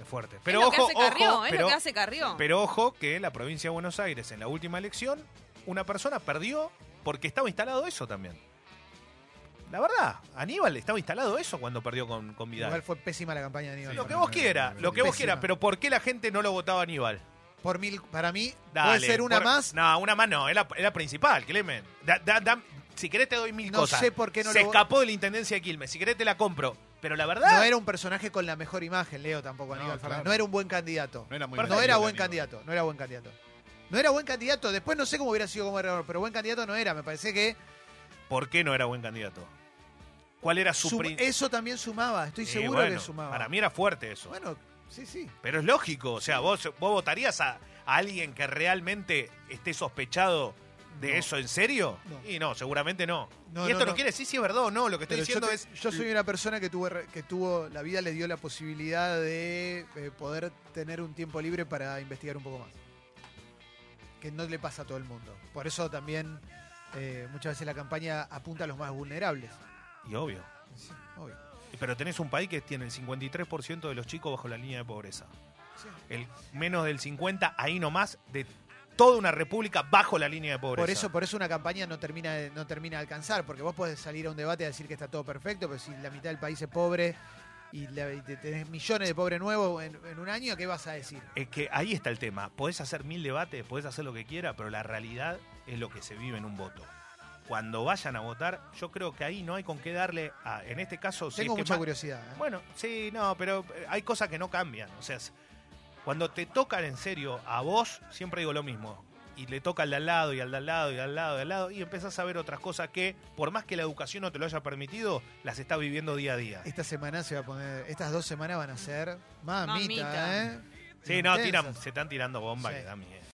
Es fuerte. Es Pero lo ojo, que hace Carrió, ojo, es pero, lo que hace Carrió. pero ojo que la provincia de Buenos Aires en la última elección, una persona perdió porque estaba instalado eso también. La verdad, Aníbal estaba instalado eso cuando perdió con, con Vidal. Igual fue pésima la campaña de Aníbal. lo que vos quieras, lo que vos quieras, pero ¿por qué la gente no lo votaba a Aníbal? Por mil, para mí, Dale, puede ser una por- más. No, una más no, es la, es la principal, Clemen. Da- da- da- si querés te doy mil No cosas. sé por qué no Se lo- escapó de la intendencia de Quilmes. Si querés te la compro. Pero la verdad, No era un personaje con la mejor imagen, Leo tampoco, No, Aníbal Fernández. claro. No era un buen candidato. No era muy No era buen candidato, no era buen candidato. No era buen candidato, después no sé cómo hubiera sido como gobernador, pero buen candidato no era. Me parece que ¿por qué no era buen candidato? ¿Cuál era su sum- eso también sumaba, estoy Sí, seguro bueno, que sumaba. Para mí era fuerte eso. Bueno, sí, sí. Pero es lógico, o sea, vos, vos votarías a, a alguien que realmente esté sospechado de No. eso en serio? No. Y no, seguramente no. No, y esto no, quiere decir si es verdad o no, lo que estoy Pero diciendo yo, te- es... yo soy una persona que tuvo, re- que tuvo, la vida le dio la posibilidad de eh, poder tener un tiempo libre para investigar un poco más. Que no le pasa a todo el mundo. Por eso también eh, muchas veces la campaña apunta a los más vulnerables. Y obvio. Sí, obvio. Pero tenés un país que tiene el 53% de los chicos bajo la línea de pobreza. Sí. El menos del 50, ahí nomás, de toda una república bajo la línea de pobreza. Por eso, por eso una campaña no termina, de- no termina de alcanzar, porque vos podés salir a un debate a decir que está todo perfecto, pero si la mitad del país es pobre y, la- y te- tenés millones de pobres nuevos en, en un año, ¿qué vas a decir? Es que ahí está el tema. Podés hacer mil debates, podés hacer lo que quieras, pero la realidad es lo que se vive en un voto. Cuando vayan a votar, yo creo que ahí no hay con qué darle a, en este caso, si Tengo es que mucha curiosidad. ¿eh? Bueno, sí, no, pero eh, hay cosas que no cambian. O sea, cuando te tocan en serio a vos, siempre digo lo mismo. Y le toca al de al lado, y al de al lado, y al lado, y al lado, y empezás a ver otras cosas que, por más que la educación no te lo haya permitido, las estás viviendo día a día. Esta semana se va a poner, estas dos semanas van a ser mamita, Mamita. ¿eh? Sí, no, Intensas. tiran, se están tirando bombas Sí. que da miedo.